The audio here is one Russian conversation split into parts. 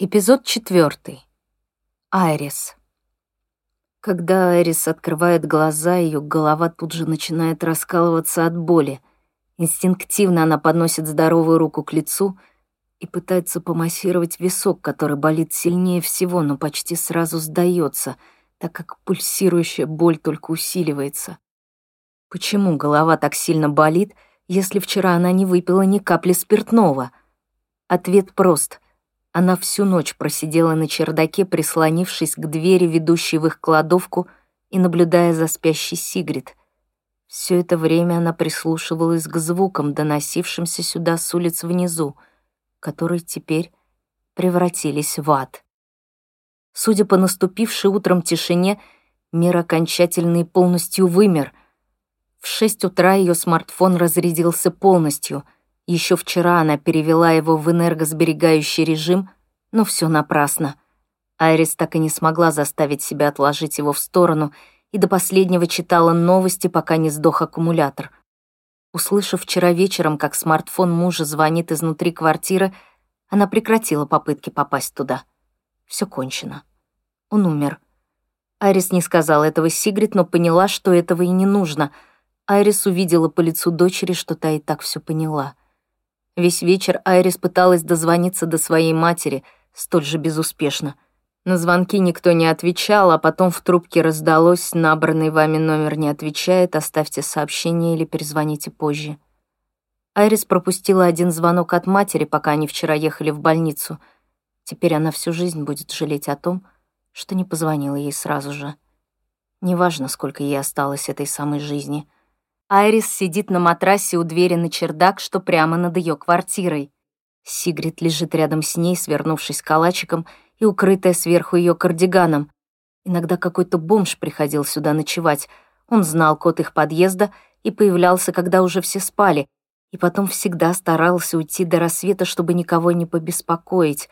Эпизод четвертый. Айрис. Когда Айрис открывает глаза, ее голова тут же начинает раскалываться от боли. Инстинктивно она подносит здоровую руку к лицу и пытается помассировать висок, который болит сильнее всего, но почти сразу сдается, так как пульсирующая боль только усиливается. Почему голова так сильно болит, если вчера она не выпила ни капли спиртного? Ответ прост — она всю ночь просидела на чердаке, прислонившись к двери, ведущей в их кладовку, и наблюдая за спящей Сигрид. Все это время она прислушивалась к звукам, доносившимся сюда с улиц внизу, которые теперь превратились в ад. Судя по наступившей утром тишине, мир окончательно и полностью вымер. В шесть утра ее смартфон разрядился полностью — еще вчера она перевела его в энергосберегающий режим, но все напрасно. Айрис так и не смогла заставить себя отложить его в сторону и до последнего читала новости, пока не сдох аккумулятор. Услышав вчера вечером, как смартфон мужа звонит изнутри квартиры, она прекратила попытки попасть туда. Все кончено. Он умер. Айрис не сказала этого Сигрид, но поняла, что этого и не нужно. Айрис увидела по лицу дочери, что та и так все поняла. Весь вечер Айрис пыталась дозвониться до своей матери, столь же безуспешно. На звонки никто не отвечал, а потом в трубке раздалось «Набранный вами номер не отвечает, оставьте сообщение или перезвоните позже». Айрис пропустила один звонок от матери, пока они вчера ехали в больницу. Теперь она всю жизнь будет жалеть о том, что не позвонила ей сразу же. Неважно, сколько ей осталось этой самой жизни — Айрис сидит на матрасе у двери на чердак, что прямо над ее квартирой. Сигрид лежит рядом с ней, свернувшись калачиком и укрытая сверху ее кардиганом. Иногда какой-то бомж приходил сюда ночевать. Он знал код их подъезда и появлялся, когда уже все спали, и потом всегда старался уйти до рассвета, чтобы никого не побеспокоить.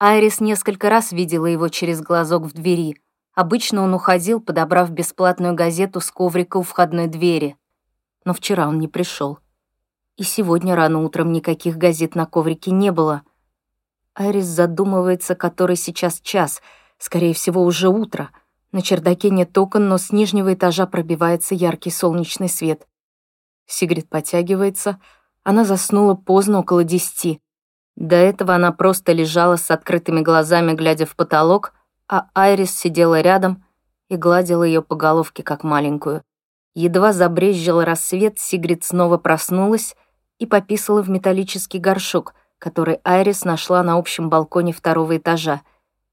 Айрис несколько раз видела его через глазок в двери. Обычно он уходил, подобрав бесплатную газету с коврика у входной двери но вчера он не пришел. И сегодня рано утром никаких газет на коврике не было. Айрис задумывается, который сейчас час, скорее всего, уже утро. На чердаке нет окон, но с нижнего этажа пробивается яркий солнечный свет. Сигрид потягивается. Она заснула поздно, около десяти. До этого она просто лежала с открытыми глазами, глядя в потолок, а Айрис сидела рядом и гладила ее по головке, как маленькую. Едва забрезжил рассвет, Сигрид снова проснулась и пописала в металлический горшок, который Айрис нашла на общем балконе второго этажа.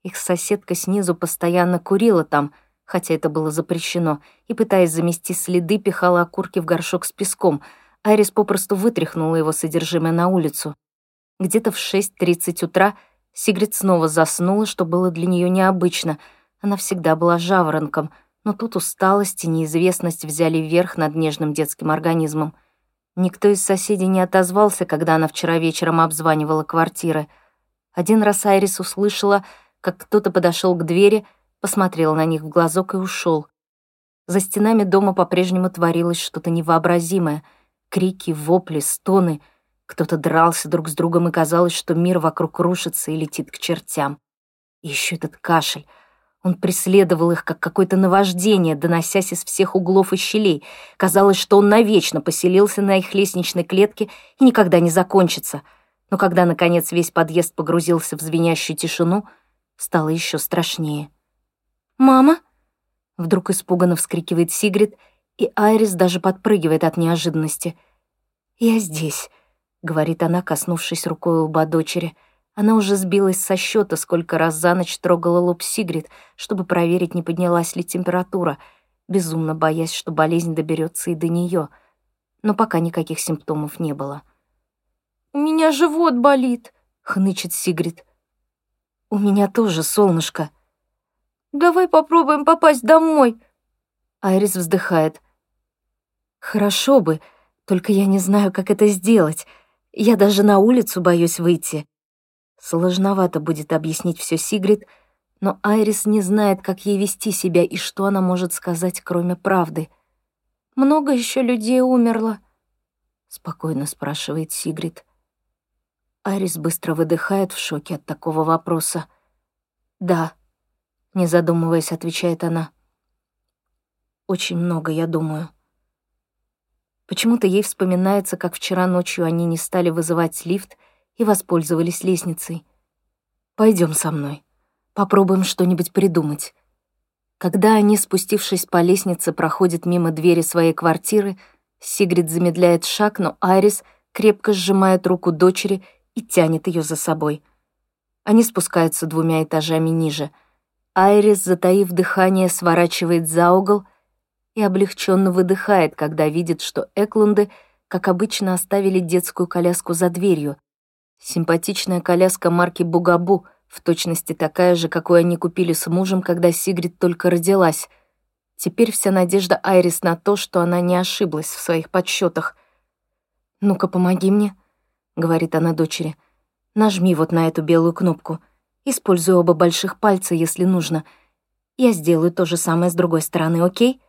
Их соседка снизу постоянно курила там, хотя это было запрещено, и, пытаясь замести следы, пихала окурки в горшок с песком. Айрис попросту вытряхнула его содержимое на улицу. Где-то в 6.30 утра Сигрид снова заснула, что было для нее необычно. Она всегда была жаворонком — но тут усталость и неизвестность взяли верх над нежным детским организмом. Никто из соседей не отозвался, когда она вчера вечером обзванивала квартиры. Один раз Айрис услышала, как кто-то подошел к двери, посмотрел на них в глазок и ушел. За стенами дома по-прежнему творилось что-то невообразимое. Крики, вопли, стоны. Кто-то дрался друг с другом, и казалось, что мир вокруг рушится и летит к чертям. И еще этот кашель — он преследовал их, как какое-то наваждение, доносясь из всех углов и щелей. Казалось, что он навечно поселился на их лестничной клетке и никогда не закончится. Но когда, наконец, весь подъезд погрузился в звенящую тишину, стало еще страшнее. «Мама!» — вдруг испуганно вскрикивает Сигрид, и Айрис даже подпрыгивает от неожиданности. «Я здесь», — говорит она, коснувшись рукой лба дочери, — она уже сбилась со счета, сколько раз за ночь трогала лоб Сигрид, чтобы проверить, не поднялась ли температура, безумно боясь, что болезнь доберется и до нее. Но пока никаких симптомов не было. «У меня живот болит», — хнычет Сигрид. «У меня тоже, солнышко». «Давай попробуем попасть домой». Айрис вздыхает. «Хорошо бы, только я не знаю, как это сделать. Я даже на улицу боюсь выйти». Сложновато будет объяснить все Сигрид, но Айрис не знает, как ей вести себя и что она может сказать, кроме правды. «Много еще людей умерло?» — спокойно спрашивает Сигрид. Арис быстро выдыхает в шоке от такого вопроса. «Да», — не задумываясь, отвечает она. «Очень много, я думаю». Почему-то ей вспоминается, как вчера ночью они не стали вызывать лифт и воспользовались лестницей. Пойдем со мной. Попробуем что-нибудь придумать». Когда они, спустившись по лестнице, проходят мимо двери своей квартиры, Сигрид замедляет шаг, но Айрис крепко сжимает руку дочери и тянет ее за собой. Они спускаются двумя этажами ниже. Айрис, затаив дыхание, сворачивает за угол и облегченно выдыхает, когда видит, что Эклунды, как обычно, оставили детскую коляску за дверью. Симпатичная коляска марки «Бугабу», в точности такая же, какую они купили с мужем, когда Сигрид только родилась. Теперь вся надежда Айрис на то, что она не ошиблась в своих подсчетах. «Ну-ка, помоги мне», — говорит она дочери. «Нажми вот на эту белую кнопку. Используй оба больших пальца, если нужно. Я сделаю то же самое с другой стороны, окей?»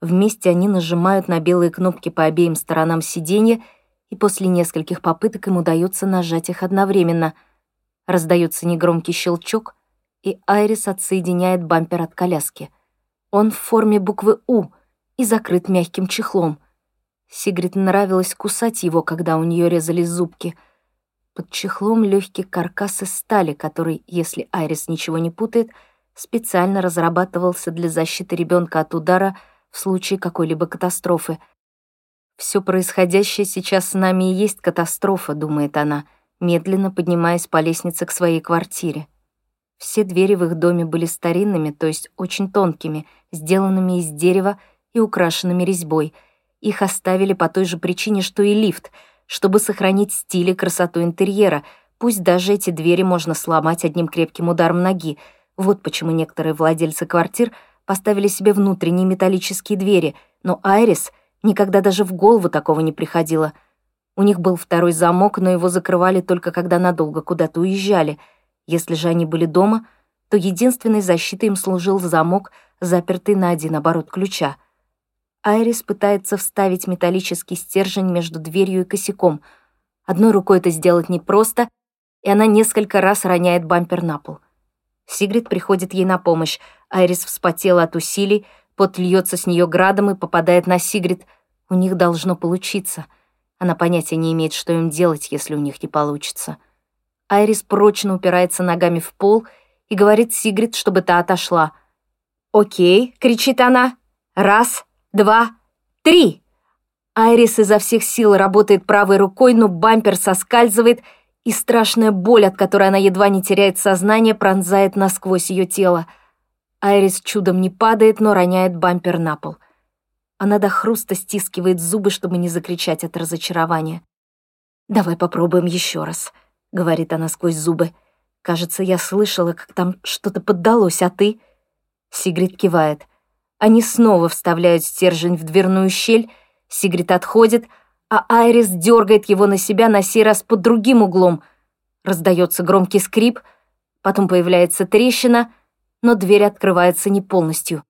Вместе они нажимают на белые кнопки по обеим сторонам сиденья, и после нескольких попыток им удается нажать их одновременно — Раздается негромкий щелчок, и Айрис отсоединяет бампер от коляски. Он в форме буквы «У» и закрыт мягким чехлом. Сигрид нравилось кусать его, когда у нее резались зубки. Под чехлом легкий каркас из стали, который, если Айрис ничего не путает, специально разрабатывался для защиты ребенка от удара в случае какой-либо катастрофы. Все происходящее сейчас с нами и есть катастрофа», — думает она — медленно поднимаясь по лестнице к своей квартире. Все двери в их доме были старинными, то есть очень тонкими, сделанными из дерева и украшенными резьбой. Их оставили по той же причине, что и лифт, чтобы сохранить стиль и красоту интерьера, пусть даже эти двери можно сломать одним крепким ударом ноги. Вот почему некоторые владельцы квартир поставили себе внутренние металлические двери, но Айрис никогда даже в голову такого не приходило — у них был второй замок, но его закрывали только когда надолго куда-то уезжали. Если же они были дома, то единственной защитой им служил замок, запертый на один оборот ключа. Айрис пытается вставить металлический стержень между дверью и косяком. Одной рукой это сделать непросто, и она несколько раз роняет бампер на пол. Сигрид приходит ей на помощь. Айрис вспотела от усилий, пот льется с нее градом и попадает на Сигрид. У них должно получиться — она понятия не имеет, что им делать, если у них не получится. Айрис прочно упирается ногами в пол и говорит Сигрид, чтобы та отошла. «Окей», — кричит она. «Раз, два, три!» Айрис изо всех сил работает правой рукой, но бампер соскальзывает, и страшная боль, от которой она едва не теряет сознание, пронзает насквозь ее тело. Айрис чудом не падает, но роняет бампер на пол — она до хруста стискивает зубы, чтобы не закричать от разочарования. «Давай попробуем еще раз», — говорит она сквозь зубы. «Кажется, я слышала, как там что-то поддалось, а ты...» Сигрид кивает. Они снова вставляют стержень в дверную щель, Сигрид отходит, а Айрис дергает его на себя на сей раз под другим углом. Раздается громкий скрип, потом появляется трещина, но дверь открывается не полностью.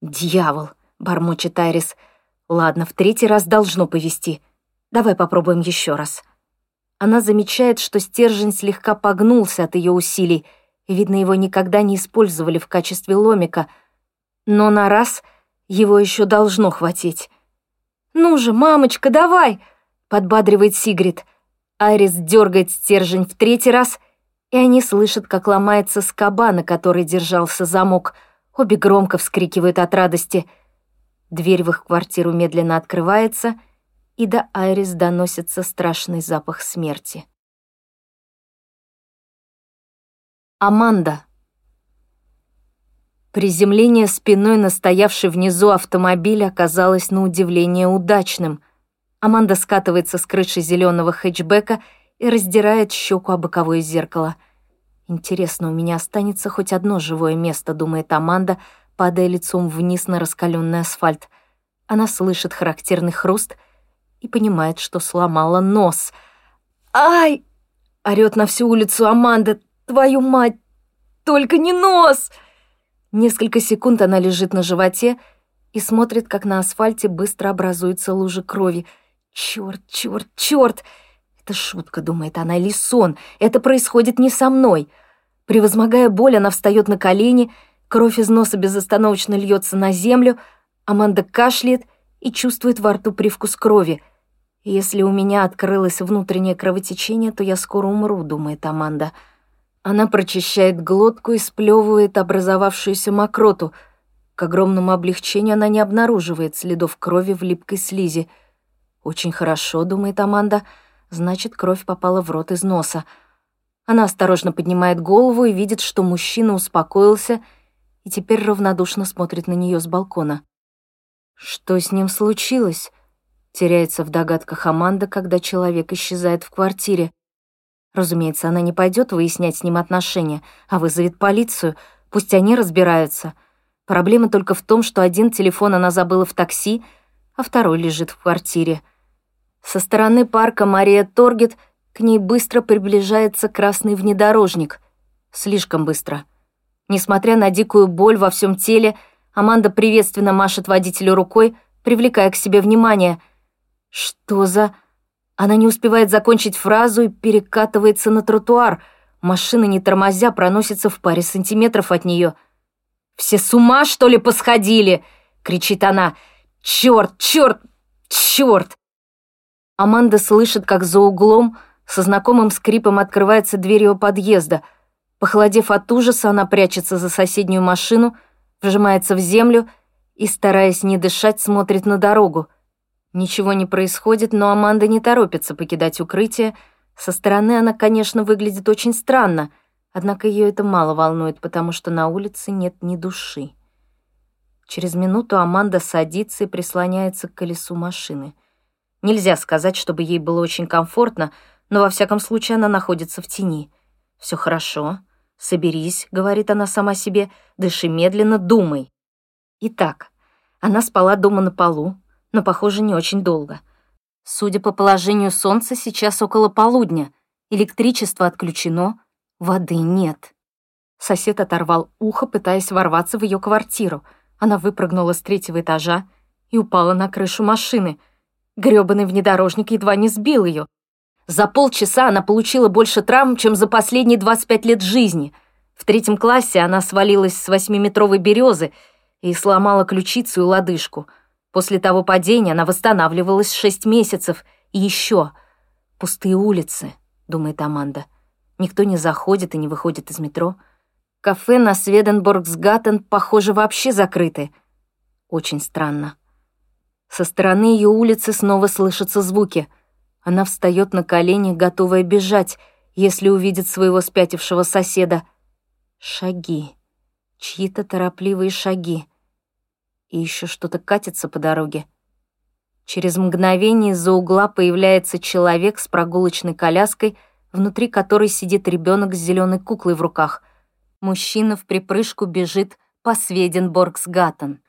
«Дьявол!» бормочет Айрис. «Ладно, в третий раз должно повести. Давай попробуем еще раз». Она замечает, что стержень слегка погнулся от ее усилий, видно, его никогда не использовали в качестве ломика. Но на раз его еще должно хватить. «Ну же, мамочка, давай!» — подбадривает Сигрид. Айрис дергает стержень в третий раз, и они слышат, как ломается скоба, на которой держался замок. Обе громко вскрикивают от радости — Дверь в их квартиру медленно открывается, и до Айрис доносится страшный запах смерти. Аманда. Приземление спиной на стоявший внизу автомобиль оказалось на удивление удачным. Аманда скатывается с крыши зеленого хэтчбека и раздирает щеку о боковое зеркало. «Интересно, у меня останется хоть одно живое место», — думает Аманда, — падая лицом вниз на раскаленный асфальт. Она слышит характерный хруст и понимает, что сломала нос. «Ай!» — орёт на всю улицу Аманда. «Твою мать! Только не нос!» Несколько секунд она лежит на животе и смотрит, как на асфальте быстро образуются лужи крови. «Чёрт, чёрт, чёрт!» Это шутка, думает она, или сон. Это происходит не со мной. Превозмогая боль, она встает на колени, кровь из носа безостановочно льется на землю, Аманда кашляет и чувствует во рту привкус крови. «Если у меня открылось внутреннее кровотечение, то я скоро умру», — думает Аманда. Она прочищает глотку и сплевывает образовавшуюся мокроту. К огромному облегчению она не обнаруживает следов крови в липкой слизи. «Очень хорошо», — думает Аманда, — «значит, кровь попала в рот из носа». Она осторожно поднимает голову и видит, что мужчина успокоился и теперь равнодушно смотрит на нее с балкона. Что с ним случилось? Теряется в догадках Аманда, когда человек исчезает в квартире. Разумеется, она не пойдет выяснять с ним отношения, а вызовет полицию. Пусть они разбираются. Проблема только в том, что один телефон она забыла в такси, а второй лежит в квартире. Со стороны парка Мария Торгет к ней быстро приближается красный внедорожник. Слишком быстро. Несмотря на дикую боль во всем теле, Аманда приветственно машет водителю рукой, привлекая к себе внимание. Что за... Она не успевает закончить фразу и перекатывается на тротуар. Машина, не тормозя, проносится в паре сантиметров от нее. «Все с ума, что ли, посходили?» — кричит она. «Черт, черт, черт!» Аманда слышит, как за углом со знакомым скрипом открывается дверь ее подъезда. Похолодев от ужаса, она прячется за соседнюю машину — вжимается в землю и, стараясь не дышать, смотрит на дорогу. Ничего не происходит, но Аманда не торопится покидать укрытие. Со стороны она, конечно, выглядит очень странно, однако ее это мало волнует, потому что на улице нет ни души. Через минуту Аманда садится и прислоняется к колесу машины. Нельзя сказать, чтобы ей было очень комфортно, но во всяком случае она находится в тени. Все хорошо. «Соберись», — говорит она сама себе, — «дыши медленно, думай». Итак, она спала дома на полу, но, похоже, не очень долго. Судя по положению солнца, сейчас около полудня. Электричество отключено, воды нет. Сосед оторвал ухо, пытаясь ворваться в ее квартиру. Она выпрыгнула с третьего этажа и упала на крышу машины. Грёбаный внедорожник едва не сбил ее. За полчаса она получила больше травм, чем за последние 25 лет жизни. В третьем классе она свалилась с восьмиметровой березы и сломала ключицу и лодыжку. После того падения она восстанавливалась шесть месяцев. И еще пустые улицы, думает Аманда. Никто не заходит и не выходит из метро. Кафе на Сведенборгсгаттен, похоже, вообще закрыты. Очень странно. Со стороны ее улицы снова слышатся звуки — она встает на колени, готовая бежать, если увидит своего спятившего соседа. Шаги. Чьи-то торопливые шаги. И еще что-то катится по дороге. Через мгновение из-за угла появляется человек с прогулочной коляской, внутри которой сидит ребенок с зеленой куклой в руках. Мужчина в припрыжку бежит по Сведенборгсгаттен.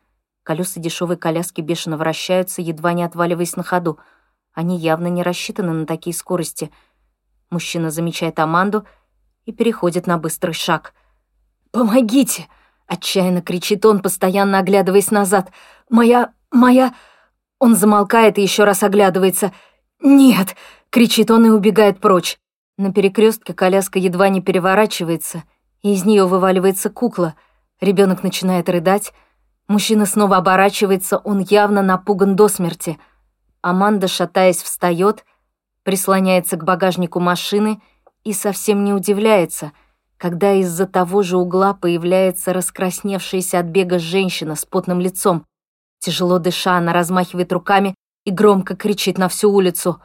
Колеса дешевой коляски бешено вращаются, едва не отваливаясь на ходу — они явно не рассчитаны на такие скорости. Мужчина замечает Аманду и переходит на быстрый шаг. «Помогите!» — отчаянно кричит он, постоянно оглядываясь назад. «Моя... моя...» Он замолкает и еще раз оглядывается. «Нет!» — кричит он и убегает прочь. На перекрестке коляска едва не переворачивается, и из нее вываливается кукла. Ребенок начинает рыдать. Мужчина снова оборачивается, он явно напуган до смерти — Аманда, шатаясь, встает, прислоняется к багажнику машины и совсем не удивляется, когда из-за того же угла появляется раскрасневшаяся от бега женщина с потным лицом. Тяжело дыша, она размахивает руками и громко кричит на всю улицу.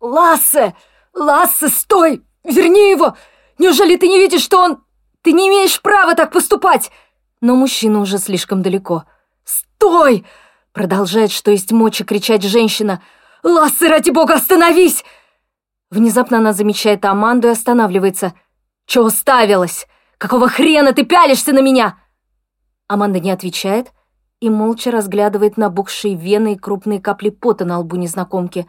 «Лассе! Лассе, стой! Верни его! Неужели ты не видишь, что он... Ты не имеешь права так поступать!» Но мужчина уже слишком далеко. «Стой!» Продолжает, что есть мочи, кричать женщина. «Лассы, ради бога, остановись!» Внезапно она замечает Аманду и останавливается. «Чё уставилась? Какого хрена ты пялишься на меня?» Аманда не отвечает и молча разглядывает набухшие вены и крупные капли пота на лбу незнакомки.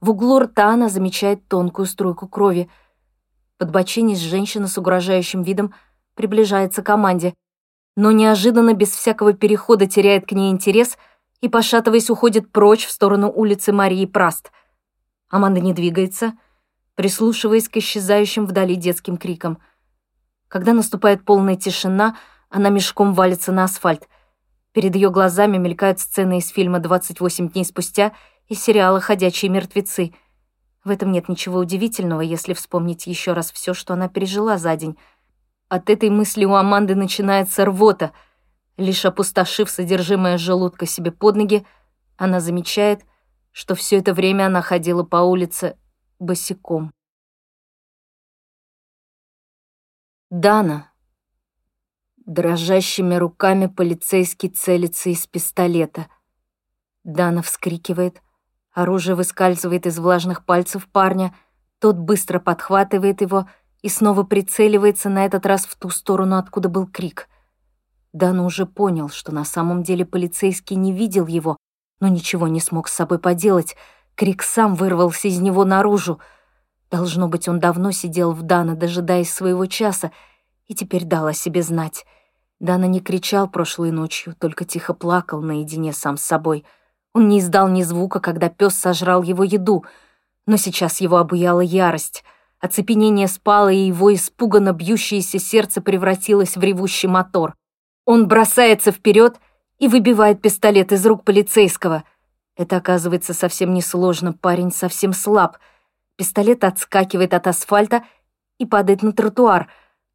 В углу рта она замечает тонкую струйку крови. Подбочинись женщина с угрожающим видом приближается к Аманде, но неожиданно, без всякого перехода, теряет к ней интерес — и, пошатываясь, уходит прочь в сторону улицы Марии Праст. Аманда не двигается, прислушиваясь к исчезающим вдали детским крикам. Когда наступает полная тишина, она мешком валится на асфальт. Перед ее глазами мелькают сцены из фильма «28 дней спустя» и сериала «Ходячие мертвецы». В этом нет ничего удивительного, если вспомнить еще раз все, что она пережила за день. От этой мысли у Аманды начинается рвота. Лишь опустошив содержимое желудка себе под ноги, она замечает, что все это время она ходила по улице босиком. Дана. Дрожащими руками полицейский целится из пистолета. Дана вскрикивает, оружие выскальзывает из влажных пальцев парня, тот быстро подхватывает его и снова прицеливается на этот раз в ту сторону, откуда был крик. Дана уже понял, что на самом деле полицейский не видел его, но ничего не смог с собой поделать. Крик сам вырвался из него наружу. Должно быть, он давно сидел в Дана, дожидаясь своего часа, и теперь дал о себе знать. Дана не кричал прошлой ночью, только тихо плакал наедине сам с собой. Он не издал ни звука, когда пес сожрал его еду, но сейчас его обуяла ярость. Оцепенение спало, и его испуганно бьющееся сердце превратилось в ревущий мотор. Он бросается вперед — и выбивает пистолет из рук полицейского. Это оказывается совсем несложно, парень совсем слаб. Пистолет отскакивает от асфальта и падает на тротуар.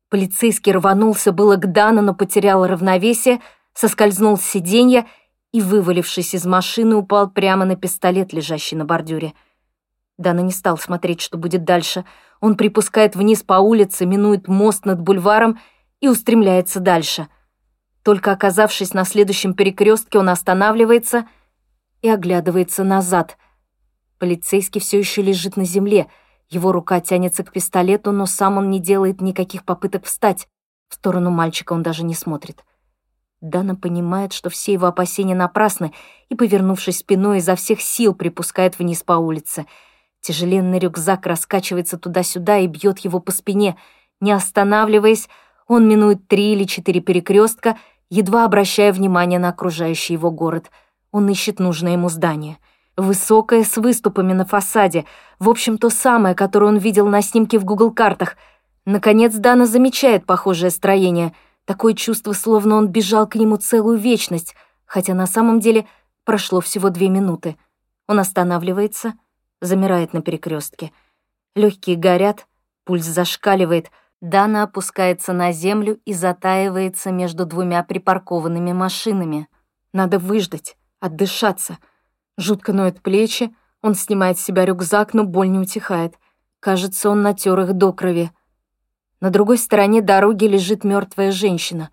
Полицейский рванулся было к Дану, но потерял равновесие, соскользнул с сиденья и, вывалившись из машины, упал прямо на пистолет, лежащий на бордюре. Дана не стал смотреть, что будет дальше. Он припускает вниз по улице, минует мост над бульваром и устремляется дальше — только оказавшись на следующем перекрестке, он останавливается и оглядывается назад. Полицейский все еще лежит на земле. Его рука тянется к пистолету, но сам он не делает никаких попыток встать. В сторону мальчика он даже не смотрит. Дана понимает, что все его опасения напрасны, и, повернувшись спиной, изо всех сил припускает вниз по улице. Тяжеленный рюкзак раскачивается туда-сюда и бьет его по спине. Не останавливаясь, он минует три или четыре перекрестка едва обращая внимание на окружающий его город. Он ищет нужное ему здание. Высокое, с выступами на фасаде. В общем, то самое, которое он видел на снимке в Google-картах. Наконец Дана замечает похожее строение. Такое чувство, словно он бежал к нему целую вечность, хотя на самом деле прошло всего две минуты. Он останавливается, замирает на перекрестке. Легкие горят, пульс зашкаливает — Дана опускается на землю и затаивается между двумя припаркованными машинами. Надо выждать, отдышаться. Жутко ноют плечи, он снимает с себя рюкзак, но боль не утихает. Кажется, он натер их до крови. На другой стороне дороги лежит мертвая женщина.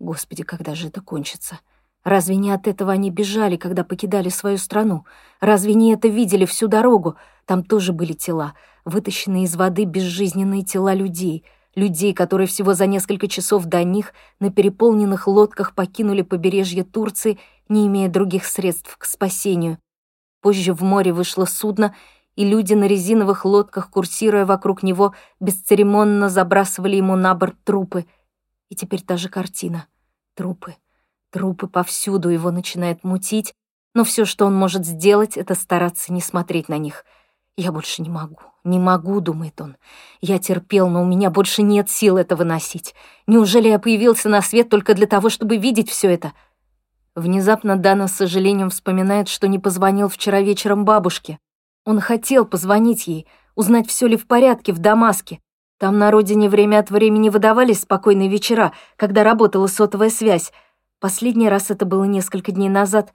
Господи, когда же это кончится? Разве не от этого они бежали, когда покидали свою страну? Разве не это видели всю дорогу? Там тоже были тела, вытащенные из воды безжизненные тела людей, людей, которые всего за несколько часов до них на переполненных лодках покинули побережье Турции, не имея других средств к спасению. Позже в море вышло судно, и люди на резиновых лодках, курсируя вокруг него, бесцеремонно забрасывали ему на борт трупы. И теперь та же картина. Трупы. Трупы повсюду его начинает мутить, но все, что он может сделать, это стараться не смотреть на них. «Я больше не могу, не могу», — думает он. «Я терпел, но у меня больше нет сил это выносить. Неужели я появился на свет только для того, чтобы видеть все это?» Внезапно Дана с сожалением вспоминает, что не позвонил вчера вечером бабушке. Он хотел позвонить ей, узнать, все ли в порядке в Дамаске. Там на родине время от времени выдавались спокойные вечера, когда работала сотовая связь, Последний раз это было несколько дней назад.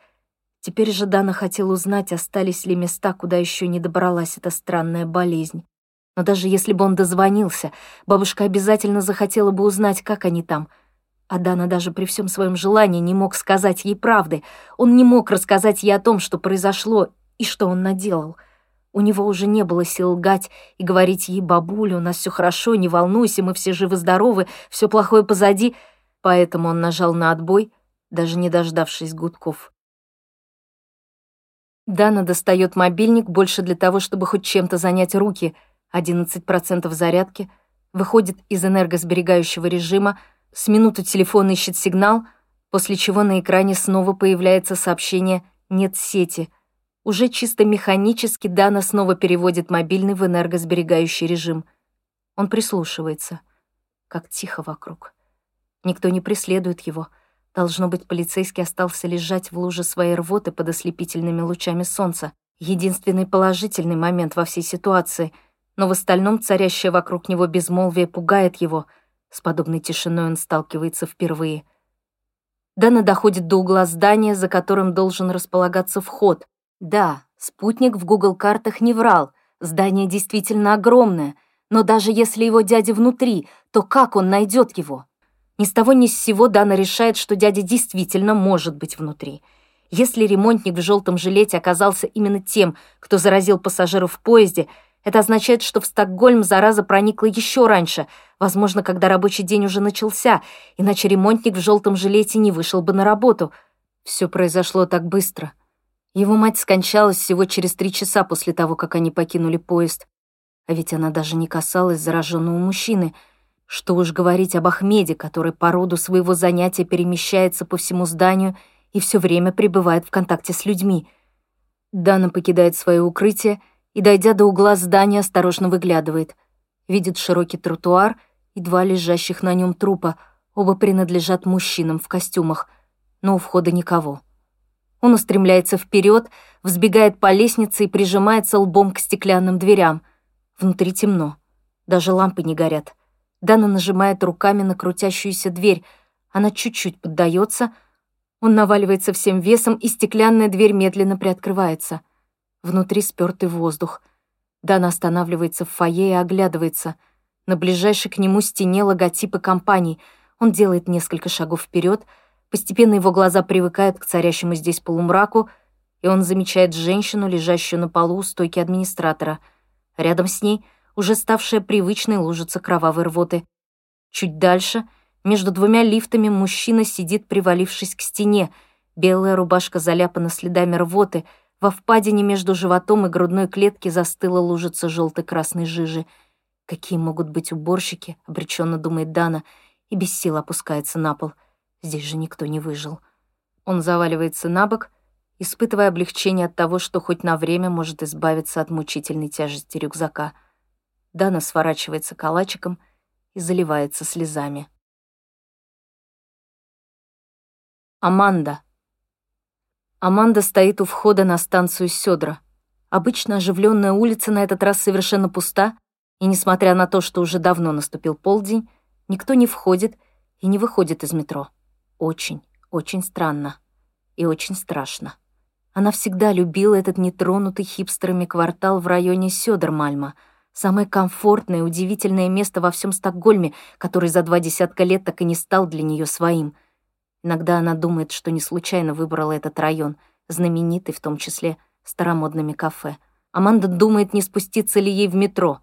Теперь же Дана хотел узнать, остались ли места, куда еще не добралась эта странная болезнь. Но даже если бы он дозвонился, бабушка обязательно захотела бы узнать, как они там. А Дана даже при всем своем желании не мог сказать ей правды. Он не мог рассказать ей о том, что произошло и что он наделал. У него уже не было сил лгать и говорить ей, бабуля, у нас все хорошо, не волнуйся, мы все живы-здоровы, все плохое позади. Поэтому он нажал на отбой даже не дождавшись гудков. Дана достает мобильник больше для того, чтобы хоть чем-то занять руки, 11% зарядки, выходит из энергосберегающего режима, с минуту телефон ищет сигнал, после чего на экране снова появляется сообщение «нет сети». Уже чисто механически Дана снова переводит мобильный в энергосберегающий режим. Он прислушивается. Как тихо вокруг. Никто не преследует его. Должно быть, полицейский остался лежать в луже своей рвоты под ослепительными лучами солнца. Единственный положительный момент во всей ситуации. Но в остальном царящее вокруг него безмолвие пугает его. С подобной тишиной он сталкивается впервые. Дана доходит до угла здания, за которым должен располагаться вход. Да, спутник в Google-картах не врал. Здание действительно огромное. Но даже если его дядя внутри, то как он найдет его? Ни с того ни с сего Дана решает, что дядя действительно может быть внутри. Если ремонтник в желтом жилете оказался именно тем, кто заразил пассажиров в поезде, это означает, что в Стокгольм зараза проникла еще раньше, возможно, когда рабочий день уже начался, иначе ремонтник в желтом жилете не вышел бы на работу. Все произошло так быстро. Его мать скончалась всего через три часа после того, как они покинули поезд. А ведь она даже не касалась зараженного мужчины — что уж говорить об Ахмеде, который по роду своего занятия перемещается по всему зданию и все время пребывает в контакте с людьми. Дана покидает свое укрытие и, дойдя до угла здания, осторожно выглядывает. Видит широкий тротуар и два лежащих на нем трупа, оба принадлежат мужчинам в костюмах, но у входа никого. Он устремляется вперед, взбегает по лестнице и прижимается лбом к стеклянным дверям. Внутри темно, даже лампы не горят. Дана нажимает руками на крутящуюся дверь. Она чуть-чуть поддается. Он наваливается всем весом, и стеклянная дверь медленно приоткрывается. Внутри спёртый воздух. Дана останавливается в фойе и оглядывается. На ближайшей к нему стене логотипы компаний. Он делает несколько шагов вперед. Постепенно его глаза привыкают к царящему здесь полумраку, и он замечает женщину, лежащую на полу у стойки администратора. Рядом с ней — уже ставшая привычной лужица кровавой рвоты. Чуть дальше, между двумя лифтами, мужчина сидит, привалившись к стене. Белая рубашка заляпана следами рвоты. Во впадине между животом и грудной клетки застыла лужица желтой-красной жижи. Какие могут быть уборщики, обреченно думает Дана, и без сил опускается на пол. Здесь же никто не выжил. Он заваливается на бок, испытывая облегчение от того, что хоть на время может избавиться от мучительной тяжести рюкзака — Дана сворачивается калачиком и заливается слезами. Аманда. Аманда стоит у входа на станцию Сёдра. Обычно оживленная улица на этот раз совершенно пуста, и, несмотря на то, что уже давно наступил полдень, никто не входит и не выходит из метро. Очень, очень странно и очень страшно. Она всегда любила этот нетронутый хипстерами квартал в районе Сёдермальма — Самое комфортное удивительное место во всем Стокгольме, который за два десятка лет так и не стал для нее своим. Иногда она думает, что не случайно выбрала этот район, знаменитый в том числе старомодными кафе. Аманда думает, не спуститься ли ей в метро.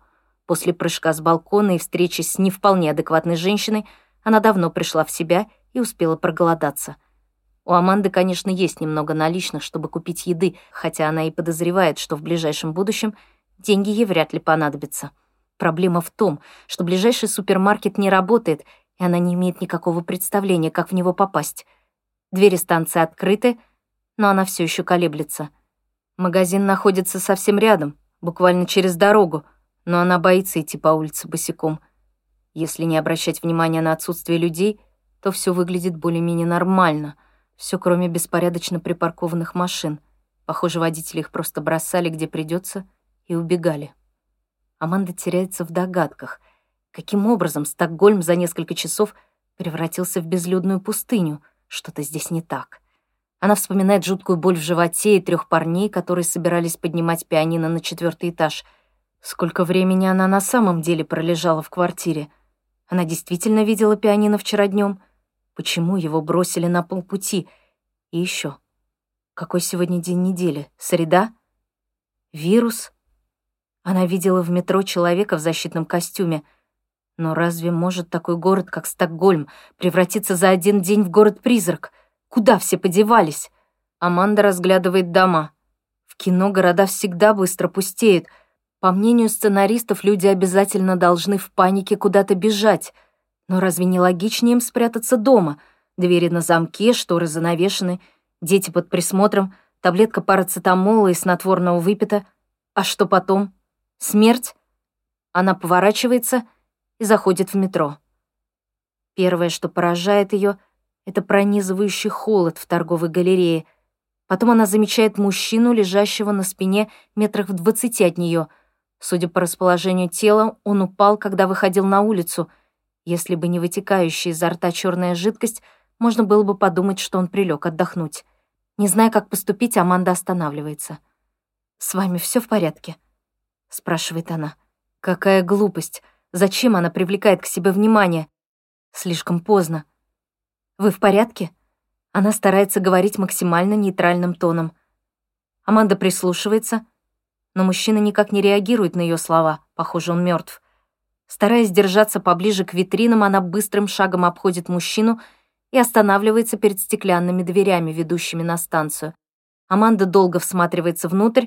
После прыжка с балкона и встречи с не вполне адекватной женщиной она давно пришла в себя и успела проголодаться. У Аманды, конечно, есть немного наличных, чтобы купить еды, хотя она и подозревает, что в ближайшем будущем — деньги ей вряд ли понадобятся. Проблема в том, что ближайший супермаркет не работает, и она не имеет никакого представления, как в него попасть. Двери станции открыты, но она все еще колеблется. Магазин находится совсем рядом, буквально через дорогу, но она боится идти по улице босиком. Если не обращать внимания на отсутствие людей, то все выглядит более-менее нормально, все кроме беспорядочно припаркованных машин. Похоже, водители их просто бросали где придется и убегали. Аманда теряется в догадках, каким образом Стокгольм за несколько часов превратился в безлюдную пустыню. Что-то здесь не так. Она вспоминает жуткую боль в животе и трех парней, которые собирались поднимать пианино на четвертый этаж. Сколько времени она на самом деле пролежала в квартире? Она действительно видела пианино вчера днем? Почему его бросили на полпути? И еще, какой сегодня день недели? Среда? Вирус? Она видела в метро человека в защитном костюме. Но разве может такой город, как Стокгольм, превратиться за один день в город-призрак? Куда все подевались? Аманда разглядывает дома. В кино города всегда быстро пустеют. По мнению сценаристов, люди обязательно должны в панике куда-то бежать. Но разве не логичнее им спрятаться дома? Двери на замке, шторы занавешены, дети под присмотром. Таблетка парацетамола и снотворного выпита. А что потом? Смерть? Она поворачивается и заходит в метро. Первое, что поражает ее, это пронизывающий холод в торговой галерее. Потом она замечает мужчину, лежащего на спине метрах в двадцати от нее. Судя по расположению тела, он упал, когда выходил на улицу. Если бы не вытекающая изо рта черная жидкость, можно было бы подумать, что он прилег отдохнуть. Не зная, как поступить, Аманда останавливается. «С вами все в порядке?» — спрашивает она. «Какая глупость! Зачем она привлекает к себе внимание? Слишком поздно. Вы в порядке?» Она старается говорить максимально нейтральным тоном. Аманда прислушивается, но мужчина никак не реагирует на ее слова. Похоже, он мертв. Стараясь держаться поближе к витринам, она быстрым шагом обходит мужчину и останавливается перед стеклянными дверями, ведущими на станцию. Аманда долго всматривается внутрь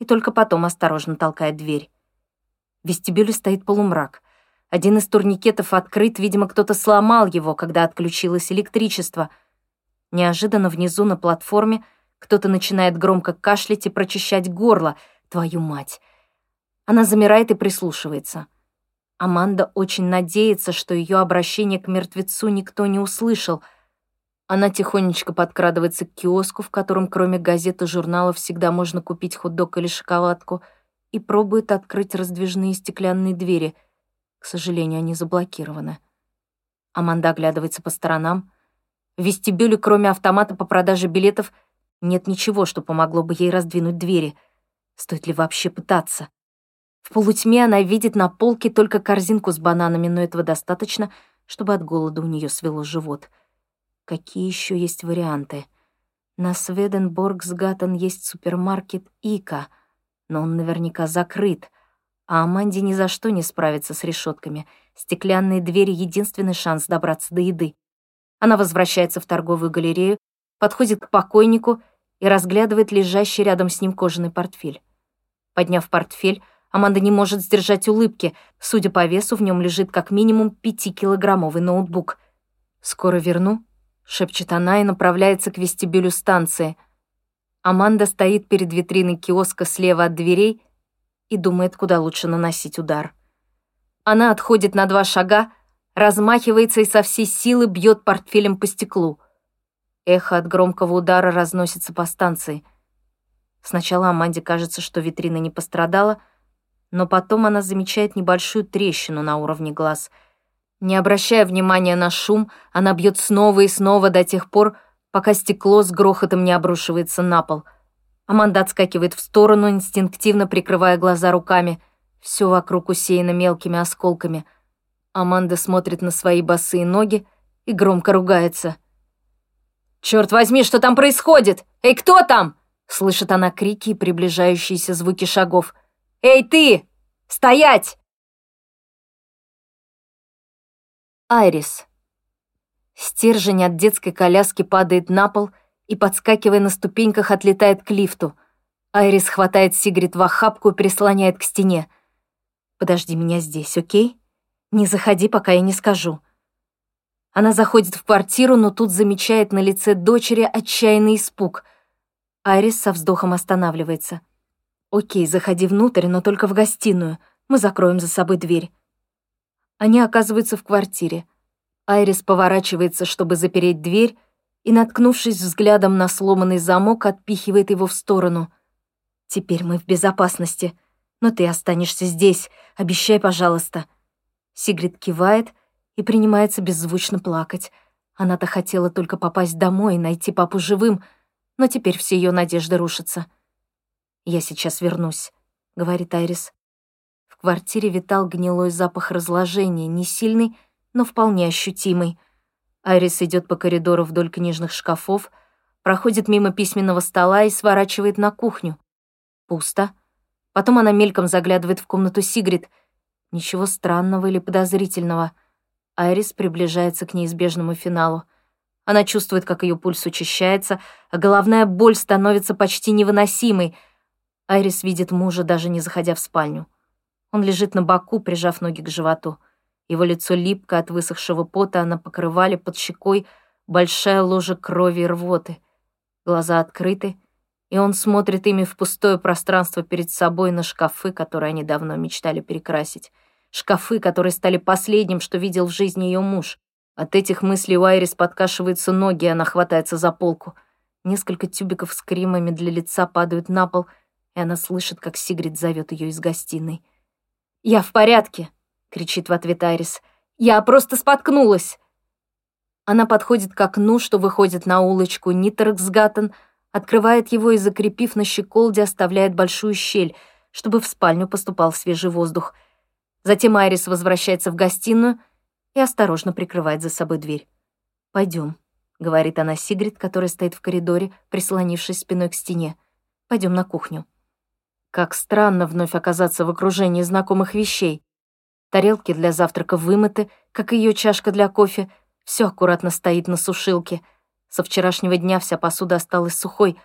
и только потом осторожно толкает дверь. В вестибюле стоит полумрак. Один из турникетов открыт, видимо, кто-то сломал его, когда отключилось электричество — Неожиданно внизу на платформе кто-то начинает громко кашлять и прочищать горло. Твою мать! Она замирает и прислушивается. Аманда очень надеется, что ее обращение к мертвецу никто не услышал. Она тихонечко подкрадывается к киоску, в котором кроме газет и журналов всегда можно купить хот-дог или шоколадку, и пробует открыть раздвижные стеклянные двери. К сожалению, они заблокированы. Аманда оглядывается по сторонам — в вестибюле, кроме автомата по продаже билетов, нет ничего, что помогло бы ей раздвинуть двери. Стоит ли вообще пытаться? В полутьме она видит на полке только корзинку с бананами, но этого достаточно, чтобы от голода у нее свело живот. Какие еще есть варианты? На Сведенборгсгаттен есть супермаркет Ика, но он наверняка закрыт, а Аманде ни за что не справится с решетками. Стеклянные двери — единственный шанс добраться до еды. Она возвращается в торговую галерею, подходит к покойнику и разглядывает лежащий рядом с ним кожаный портфель. Подняв портфель, Аманда не может сдержать улыбки. Судя по весу, в нем лежит как минимум пятикилограммовый ноутбук. «Скоро верну», — шепчет она и направляется к вестибюлю станции. Аманда стоит перед витриной киоска слева от дверей и думает, куда лучше наносить удар. Она отходит на два шага, размахивается и со всей силы бьет портфелем по стеклу. Эхо от громкого удара разносится по станции. Сначала Аманде кажется, что витрина не пострадала, но потом она замечает небольшую трещину на уровне глаз. Не обращая внимания на шум, она бьет снова и снова до тех пор, пока стекло с грохотом не обрушивается на пол. Аманда отскакивает в сторону, инстинктивно прикрывая глаза руками. Все вокруг усеяно мелкими осколками — Аманда смотрит на свои босые ноги и громко ругается. «Чёрт возьми, что там происходит? Эй, кто там?» Слышит она крики и приближающиеся звуки шагов. «Эй, ты! Стоять!» Айрис. Стержень от детской коляски падает на пол и, подскакивая на ступеньках, отлетает к лифту. Айрис хватает Сигрид в охапку и прислоняет к стене. «Подожди меня здесь, окей?» «Не заходи, пока я не скажу». Она заходит в квартиру, но тут замечает на лице дочери отчаянный испуг. Айрис со вздохом останавливается. «Окей, заходи внутрь, но только в гостиную. Мы закроем за собой дверь». Они оказываются в квартире. Айрис поворачивается, чтобы запереть дверь, и, наткнувшись взглядом на сломанный замок, отпихивает его в сторону. «Теперь мы в безопасности. Но ты останешься здесь. Обещай, пожалуйста». Сигрид кивает и принимается беззвучно плакать. Она-то хотела только попасть домой и найти папу живым, но теперь все ее надежды рушатся. «Я сейчас вернусь», — говорит Айрис. Квартире витал гнилой запах разложения, не сильный, но вполне ощутимый. Айрис идет по коридору вдоль книжных шкафов, проходит мимо письменного стола и сворачивает на кухню. Пусто. Потом она мельком заглядывает в комнату Сигрид — Ничего странного или подозрительного. Айрис приближается к неизбежному финалу. Она чувствует, как ее пульс учащается, а головная боль становится почти невыносимой. Айрис видит мужа, даже не заходя в спальню. Он лежит на боку, прижав ноги к животу. Его лицо липко от высохшего пота, а на покрывале под щекой большая ложа крови и рвоты. Глаза открыты, и он смотрит ими в пустое пространство перед собой на шкафы, которые они давно мечтали перекрасить. Шкафы, которые стали последним, что видел в жизни ее муж. От этих мыслей у Айрис подкашиваются ноги, и она хватается за полку. Несколько тюбиков с кремами для лица падают на пол, и она слышит, как Сигрид зовет ее из гостиной. «Я в порядке!» — кричит в ответ Айрис. «Я просто споткнулась!» Она подходит к окну, что выходит на улочку Ниттерксгаттен, открывает его и, закрепив на щеколде, оставляет большую щель, чтобы в спальню поступал свежий воздух. Затем Айрис возвращается в гостиную и осторожно прикрывает за собой дверь. Пойдем, говорит она Сигрид, которая стоит в коридоре, прислонившись спиной к стене. Пойдем на кухню. Как странно вновь оказаться в окружении знакомых вещей. Тарелки для завтрака вымыты, как и ее чашка для кофе, все аккуратно стоит на сушилке — со вчерашнего дня вся посуда осталась сухой.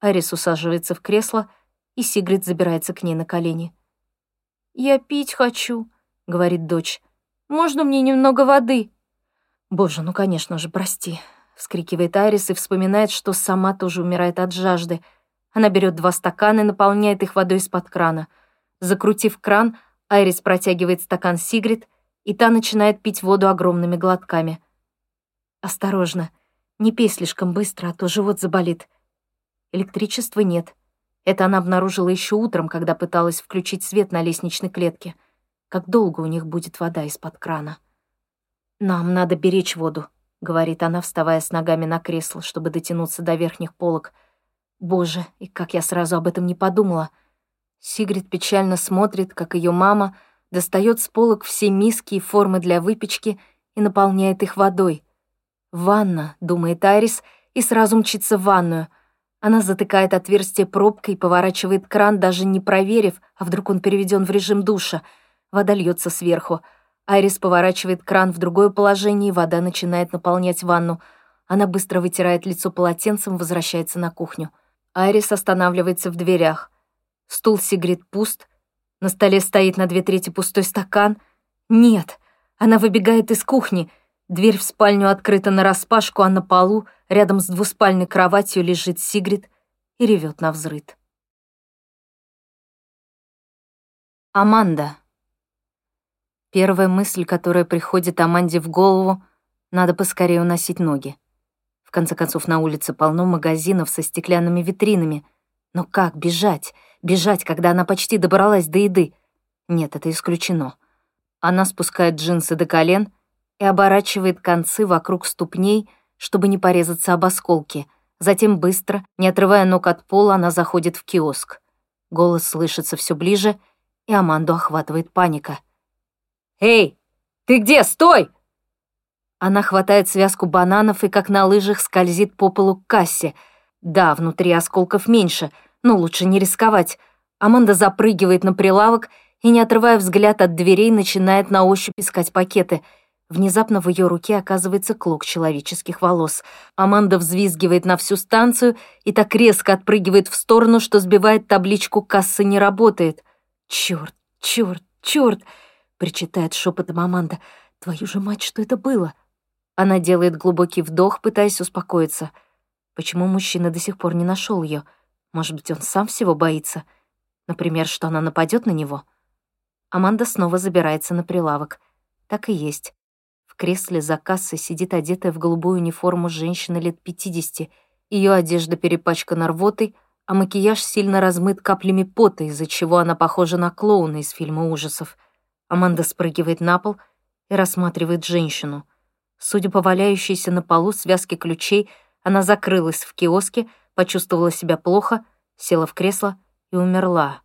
Арис усаживается в кресло, и Сигрид забирается к ней на колени. «Я пить хочу», — говорит дочь. «Можно мне немного воды?» «Боже, ну, конечно же, прости», — вскрикивает Арис и вспоминает, что сама тоже умирает от жажды. Она берет два стакана и наполняет их водой из-под крана. Закрутив кран, Айрис протягивает стакан Сигрид, и та начинает пить воду огромными глотками. «Осторожно», не пей слишком быстро, а то живот заболит. Электричества нет. Это она обнаружила еще утром, когда пыталась включить свет на лестничной клетке. Как долго у них будет вода из-под крана? «Нам надо беречь воду», — говорит она, вставая с ногами на кресло, чтобы дотянуться до верхних полок. «Боже, и как я сразу об этом не подумала!» Сигрид печально смотрит, как ее мама достает с полок все миски и формы для выпечки и наполняет их водой — «Ванна», — думает Айрис, и сразу мчится в ванную. Она затыкает отверстие пробкой, поворачивает кран, даже не проверив, а вдруг он переведен в режим душа. Вода льется сверху. Айрис поворачивает кран в другое положение, и вода начинает наполнять ванну. Она быстро вытирает лицо полотенцем, возвращается на кухню. Айрис останавливается в дверях. Стул Сигрид пуст. На столе стоит на две трети пустой стакан. Нет, она выбегает из кухни — Дверь в спальню открыта нараспашку, а на полу, рядом с двуспальной кроватью, лежит Сигрид и ревет на взрыд. Аманда. Первая мысль, которая приходит Аманде в голову, надо поскорее уносить ноги. В конце концов, на улице полно магазинов со стеклянными витринами. Но как бежать? Бежать, когда она почти добралась до еды? Нет, это исключено. Она спускает джинсы до колен — и оборачивает концы вокруг ступней, чтобы не порезаться об осколки. Затем быстро, не отрывая ног от пола, она заходит в киоск. Голос слышится все ближе, и Аманду охватывает паника. «Эй, ты где? Стой!» Она хватает связку бананов и, как на лыжах, скользит по полу к кассе. Да, внутри осколков меньше, но лучше не рисковать. Аманда запрыгивает на прилавок и, не отрывая взгляд от дверей, начинает на ощупь искать пакеты — Внезапно в ее руке оказывается клок человеческих волос. Аманда взвизгивает на всю станцию и так резко отпрыгивает в сторону, что сбивает табличку «Касса не работает». «Чёрт, чёрт, чёрт!» — причитает шепотом Аманда. «Твою же мать, что это было?» Она делает глубокий вдох, пытаясь успокоиться. Почему мужчина до сих пор не нашел ее? Может быть, он сам всего боится? Например, что она нападет на него? Аманда снова забирается на прилавок. Так и есть кресле за кассой сидит одетая в голубую униформу женщина лет 50. Ее одежда перепачкана рвотой, а макияж сильно размыт каплями пота, из-за чего она похожа на клоуна из фильма ужасов. Аманда спрыгивает на пол и рассматривает женщину. Судя по валяющейся на полу связке ключей, она закрылась в киоске, почувствовала себя плохо, села в кресло и умерла.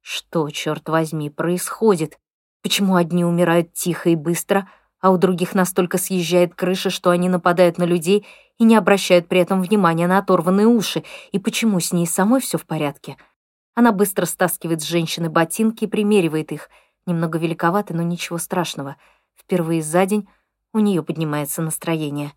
Что, черт возьми, происходит? Почему одни умирают тихо и быстро, а у других настолько съезжает крыша, что они нападают на людей и не обращают при этом внимания на оторванные уши, и почему с ней самой все в порядке. Она быстро стаскивает с женщины ботинки и примеривает их. Немного великоваты, но ничего страшного. Впервые за день у нее поднимается настроение.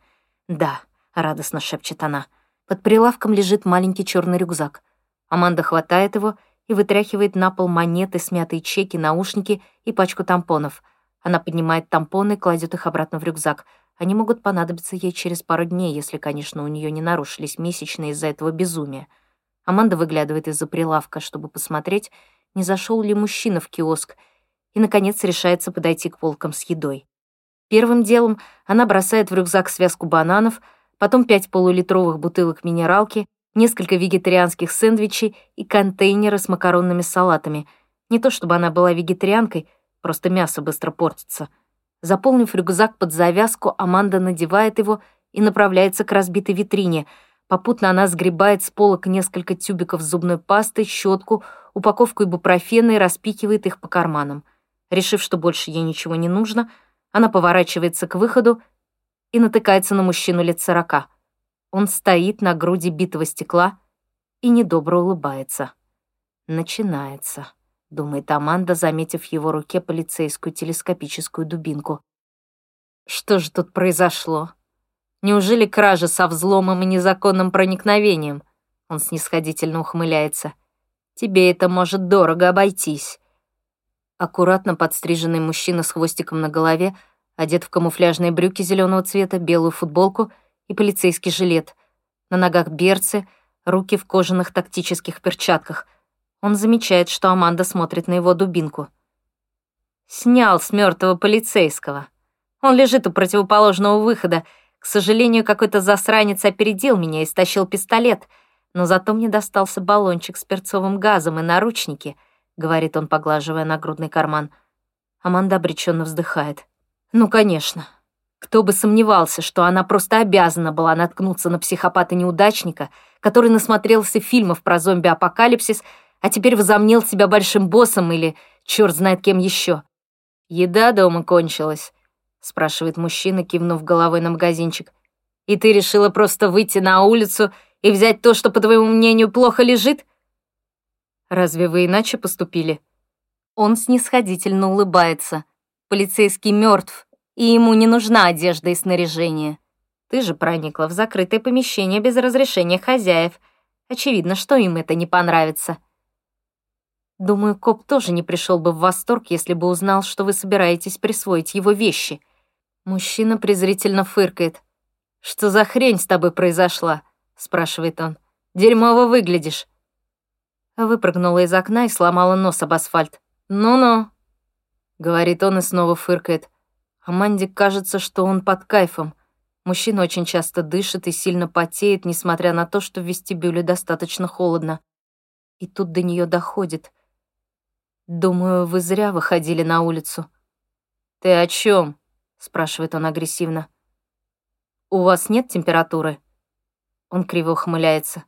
«Да», — радостно шепчет она. Под прилавком лежит маленький черный рюкзак. Аманда хватает его и вытряхивает на пол монеты, смятые чеки, наушники и пачку тампонов — она поднимает тампоны и кладет их обратно в рюкзак. Они могут понадобиться ей через пару дней, если, конечно, у нее не нарушились месячные из-за этого безумия. Аманда выглядывает из-за прилавка, чтобы посмотреть, не зашел ли мужчина в киоск, и, наконец, решается подойти к полкам с едой. Первым делом она бросает в рюкзак связку бананов, потом пять полулитровых бутылок минералки, несколько вегетарианских сэндвичей и контейнеры с макаронными салатами. Не то чтобы она была вегетарианкой, просто мясо быстро портится. Заполнив рюкзак под завязку, Аманда надевает его и направляется к разбитой витрине — Попутно она сгребает с полок несколько тюбиков зубной пасты, щетку, упаковку ибупрофена и распикивает их по карманам. Решив, что больше ей ничего не нужно, она поворачивается к выходу и натыкается на мужчину лет сорока. Он стоит на груди битого стекла и недобро улыбается. «Начинается», — думает Аманда, заметив в его руке полицейскую телескопическую дубинку. «Что же тут произошло?» Неужели кража со взломом и незаконным проникновением? Он снисходительно ухмыляется. Тебе это может дорого обойтись. Аккуратно подстриженный мужчина с хвостиком на голове, одет в камуфляжные брюки зеленого цвета, белую футболку и полицейский жилет. На ногах берцы, руки в кожаных тактических перчатках. Он замечает, что Аманда смотрит на его дубинку. Снял с мертвого полицейского. Он лежит у противоположного выхода, к сожалению, какой-то засранец опередил меня и стащил пистолет, но зато мне достался баллончик с перцовым газом и наручники, говорит он, поглаживая нагрудный карман. Аманда обреченно вздыхает. Ну, конечно. Кто бы сомневался, что она просто обязана была наткнуться на психопата-неудачника, который насмотрелся фильмов про зомби-апокалипсис, а теперь возомнил себя большим боссом или черт знает кем еще. Еда дома кончилась спрашивает мужчина, кивнув головой на магазинчик. «И ты решила просто выйти на улицу и взять то, что, по твоему мнению, плохо лежит?» «Разве вы иначе поступили?» Он снисходительно улыбается. Полицейский мертв, и ему не нужна одежда и снаряжение. Ты же проникла в закрытое помещение без разрешения хозяев. Очевидно, что им это не понравится. Думаю, коп тоже не пришел бы в восторг, если бы узнал, что вы собираетесь присвоить его вещи. Мужчина презрительно фыркает. «Что за хрень с тобой произошла?» — спрашивает он. «Дерьмово выглядишь». Выпрыгнула из окна и сломала нос об асфальт. «Ну-ну», — говорит он и снова фыркает. Аманде кажется, что он под кайфом. Мужчина очень часто дышит и сильно потеет, несмотря на то, что в вестибюле достаточно холодно. И тут до нее доходит. «Думаю, вы зря выходили на улицу». «Ты о чем? спрашивает он агрессивно. «У вас нет температуры?» Он криво ухмыляется.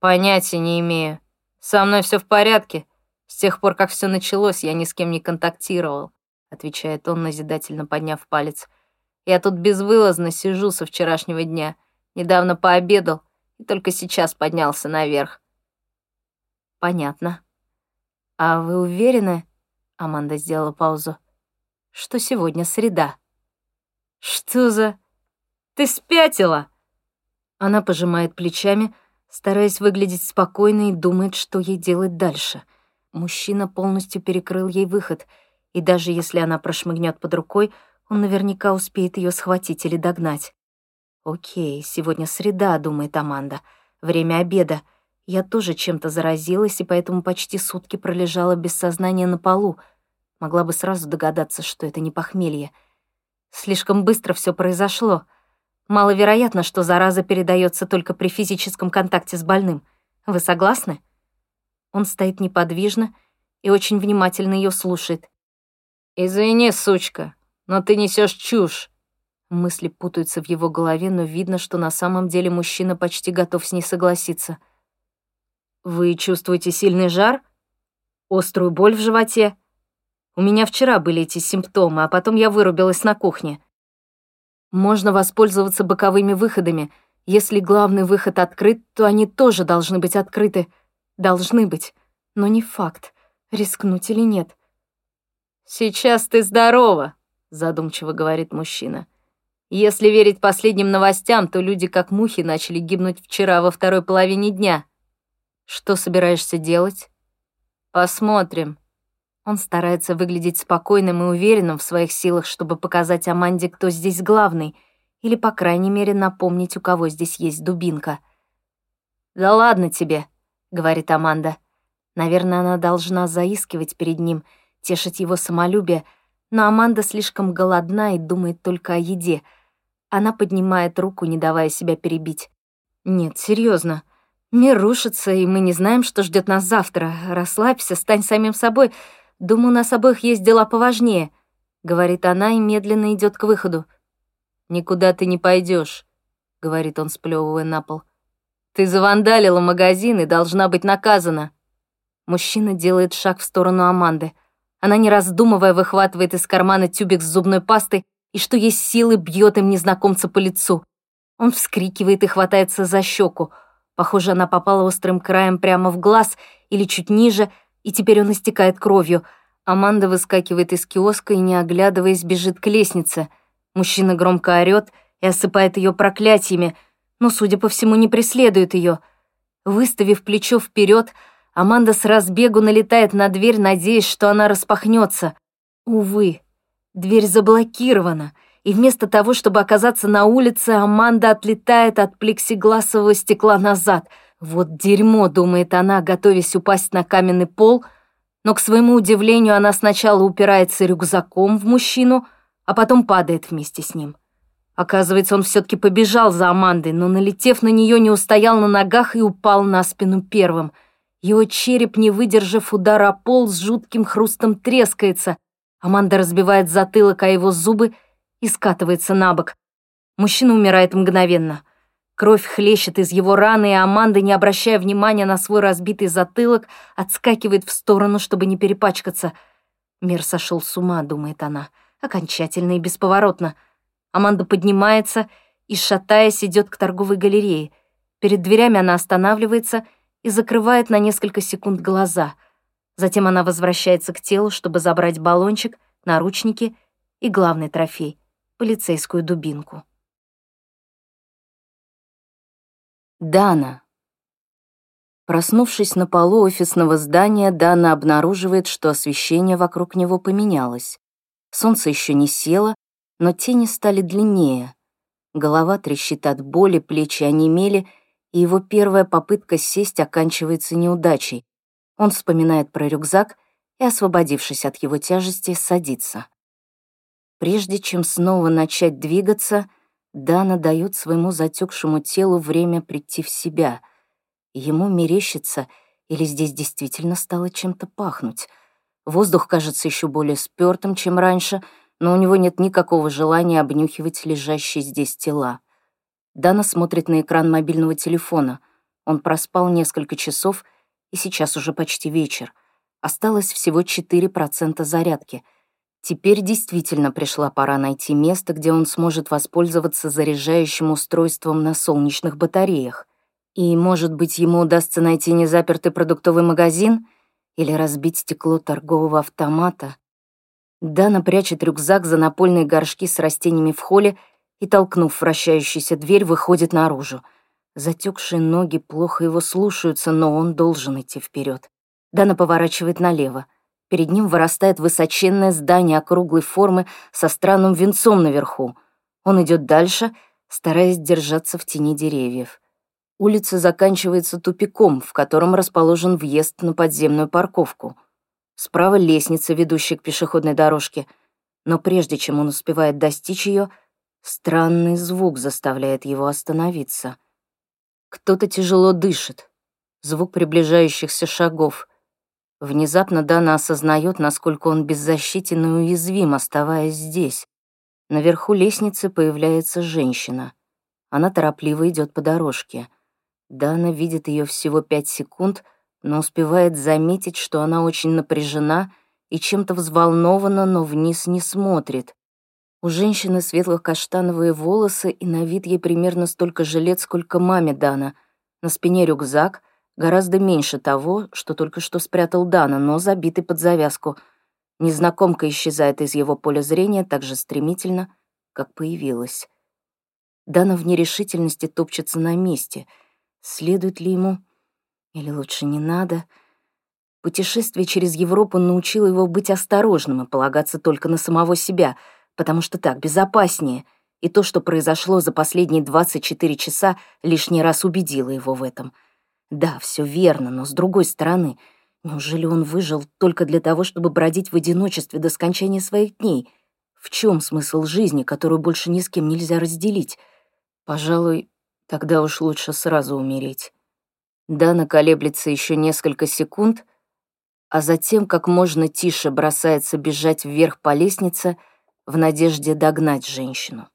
«Понятия не имею. Со мной все в порядке. С тех пор, как все началось, я ни с кем не контактировал», отвечает он, назидательно подняв палец. «Я тут безвылазно сижу со вчерашнего дня. Недавно пообедал и только сейчас поднялся наверх». «Понятно. А вы уверены?» Аманда сделала паузу. «Что сегодня среда?» «Что за... Ты спятила?» Она пожимает плечами, стараясь выглядеть спокойно и думает, что ей делать дальше. Мужчина полностью перекрыл ей выход, и даже если она прошмыгнет под рукой, он наверняка успеет ее схватить или догнать. «Окей, сегодня среда», — думает Аманда. «Время обеда. Я тоже чем-то заразилась, и поэтому почти сутки пролежала без сознания на полу. Могла бы сразу догадаться, что это не похмелье». Слишком быстро все произошло. Маловероятно, что зараза передается только при физическом контакте с больным. Вы согласны? Он стоит неподвижно и очень внимательно ее слушает. «Извини, сучка, но ты несешь чушь». Мысли путаются в его голове, но видно, что на самом деле мужчина почти готов с ней согласиться. «Вы чувствуете сильный жар? Острую боль в животе?» У меня вчера были эти симптомы, а потом я вырубилась на кухне. Можно воспользоваться боковыми выходами. Если главный выход открыт, то они тоже должны быть открыты. Должны быть. Но не факт, рискнуть или нет. «Сейчас ты здорова», — задумчиво говорит мужчина. «Если верить последним новостям, то люди как мухи начали гибнуть вчера во второй половине дня. Что собираешься делать?» «Посмотрим», он старается выглядеть спокойным и уверенным в своих силах, чтобы показать Аманде, кто здесь главный, или, по крайней мере, напомнить, у кого здесь есть дубинка. «Да ладно тебе», — говорит Аманда. Наверное, она должна заискивать перед ним, тешить его самолюбие, но Аманда слишком голодна и думает только о еде. Она поднимает руку, не давая себя перебить. «Нет, серьезно. Мир рушится, и мы не знаем, что ждет нас завтра. Расслабься, стань самим собой. Думаю, у нас обоих есть дела поважнее», — говорит она и медленно идет к выходу. «Никуда ты не пойдешь, говорит он, сплевывая на пол. «Ты завандалила магазин и должна быть наказана». Мужчина делает шаг в сторону Аманды. Она, не раздумывая, выхватывает из кармана тюбик с зубной пастой и, что есть силы, бьет им незнакомца по лицу. Он вскрикивает и хватается за щеку. Похоже, она попала острым краем прямо в глаз или чуть ниже, и теперь он истекает кровью. Аманда выскакивает из киоска и, не оглядываясь, бежит к лестнице. Мужчина громко орёт и осыпает ее проклятиями, но, судя по всему, не преследует ее. Выставив плечо вперед, Аманда с разбегу налетает на дверь, надеясь, что она распахнется. Увы, дверь заблокирована — и вместо того, чтобы оказаться на улице, Аманда отлетает от плексигласового стекла назад. Вот дерьмо, думает она, готовясь упасть на каменный пол, но, к своему удивлению, она сначала упирается рюкзаком в мужчину, а потом падает вместе с ним. Оказывается, он все таки побежал за Амандой, но, налетев на нее, не устоял на ногах и упал на спину первым. Его череп, не выдержав удара пол, с жутким хрустом трескается. Аманда разбивает затылок, а его зубы — и скатывается на бок. Мужчина умирает мгновенно. Кровь хлещет из его раны, и Аманда, не обращая внимания на свой разбитый затылок, отскакивает в сторону, чтобы не перепачкаться. Мир сошел с ума, думает она, окончательно и бесповоротно. Аманда поднимается и, шатаясь, идет к торговой галерее. Перед дверями она останавливается и закрывает на несколько секунд глаза. Затем она возвращается к телу, чтобы забрать баллончик, наручники и главный трофей — полицейскую дубинку. Дана. Проснувшись на полу офисного здания, Дана обнаруживает, что освещение вокруг него поменялось. Солнце еще не село, но тени стали длиннее. Голова трещит от боли, плечи онемели, и его первая попытка сесть оканчивается неудачей. Он вспоминает про рюкзак и, освободившись от его тяжести, садится. Прежде чем снова начать двигаться, Дана дает своему затекшему телу время прийти в себя. Ему мерещится, или здесь действительно стало чем-то пахнуть. Воздух кажется еще более спёртым, чем раньше, но у него нет никакого желания обнюхивать лежащие здесь тела. Дана смотрит на экран мобильного телефона. Он проспал несколько часов, и сейчас уже почти вечер. Осталось всего 4% зарядки — Теперь действительно пришла пора найти место, где он сможет воспользоваться заряжающим устройством на солнечных батареях. И, может быть, ему удастся найти незапертый продуктовый магазин или разбить стекло торгового автомата. Дана прячет рюкзак за напольные горшки с растениями в холле и, толкнув вращающуюся дверь, выходит наружу. Затекшие ноги плохо его слушаются, но он должен идти вперед. Дана поворачивает налево. Перед ним вырастает высоченное здание округлой формы со странным венцом наверху. Он идет дальше, стараясь держаться в тени деревьев. Улица заканчивается тупиком, в котором расположен въезд на подземную парковку. Справа лестница, ведущая к пешеходной дорожке. Но прежде чем он успевает достичь ее, странный звук заставляет его остановиться. Кто-то тяжело дышит. Звук приближающихся шагов — Внезапно Дана осознает, насколько он беззащитен и уязвим, оставаясь здесь. Наверху лестницы появляется женщина. Она торопливо идет по дорожке. Дана видит ее всего пять секунд, но успевает заметить, что она очень напряжена и чем-то взволнована, но вниз не смотрит. У женщины светло-каштановые волосы, и на вид ей примерно столько же лет, сколько маме Дана. На спине рюкзак, Гораздо меньше того, что только что спрятал Дана, но забитый под завязку. Незнакомка исчезает из его поля зрения так же стремительно, как появилась. Дана в нерешительности топчется на месте. Следует ли ему? Или лучше не надо? Путешествие через Европу научило его быть осторожным и полагаться только на самого себя, потому что так безопаснее, и то, что произошло за последние 24 часа, лишний раз убедило его в этом — Да, все верно, но с другой стороны, неужели он выжил только для того, чтобы бродить в одиночестве до скончания своих дней? В чем смысл жизни, которую больше ни с кем нельзя разделить? Пожалуй, тогда уж лучше сразу умереть. Дана колеблется еще несколько секунд, а затем как можно тише бросается бежать вверх по лестнице в надежде догнать женщину.